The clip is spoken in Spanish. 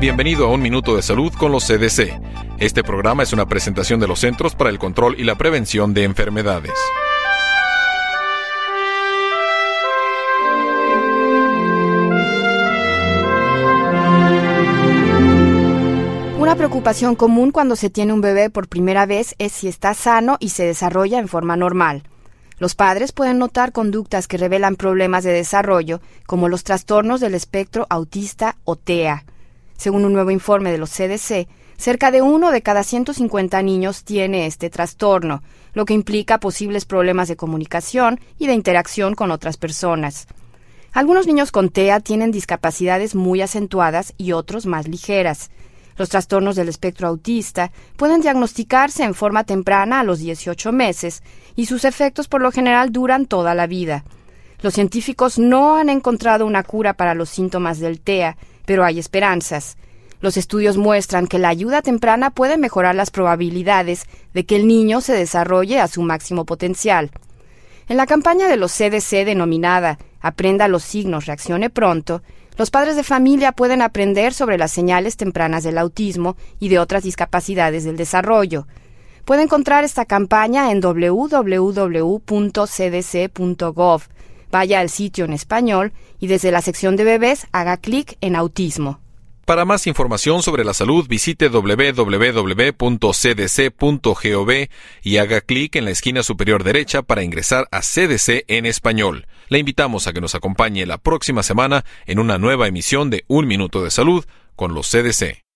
Bienvenido a Un Minuto de Salud con los CDC. Este programa es una presentación de los Centros para el Control y la Prevención de Enfermedades. Una preocupación común cuando se tiene un bebé por primera vez es si está sano y se desarrolla en forma normal. Los padres pueden notar conductas que revelan problemas de desarrollo, como los trastornos del espectro autista o TEA. Según un nuevo informe de los CDC, cerca de uno de cada 150 niños tiene este trastorno, lo que implica posibles problemas de comunicación y de interacción con otras personas. Algunos niños con TEA tienen discapacidades muy acentuadas y otros más ligeras. Los trastornos del espectro autista pueden diagnosticarse en forma temprana a los 18 meses y sus efectos por lo general duran toda la vida. Los científicos no han encontrado una cura para los síntomas del TEA, pero hay esperanzas. Los estudios muestran que la ayuda temprana puede mejorar las probabilidades de que el niño se desarrolle a su máximo potencial. En la campaña de los CDC denominada Aprenda los signos, reaccione pronto, los padres de familia pueden aprender sobre las señales tempranas del autismo y de otras discapacidades del desarrollo. Puede encontrar esta campaña en www.cdc.gov. Vaya al sitio en español y desde la sección de bebés haga clic en autismo. Para más información sobre la salud, visite www.cdc.gov y haga clic en la esquina superior derecha para ingresar a CDC en español. Le invitamos a que nos acompañe la próxima semana en una nueva emisión de Un Minuto de Salud con los CDC.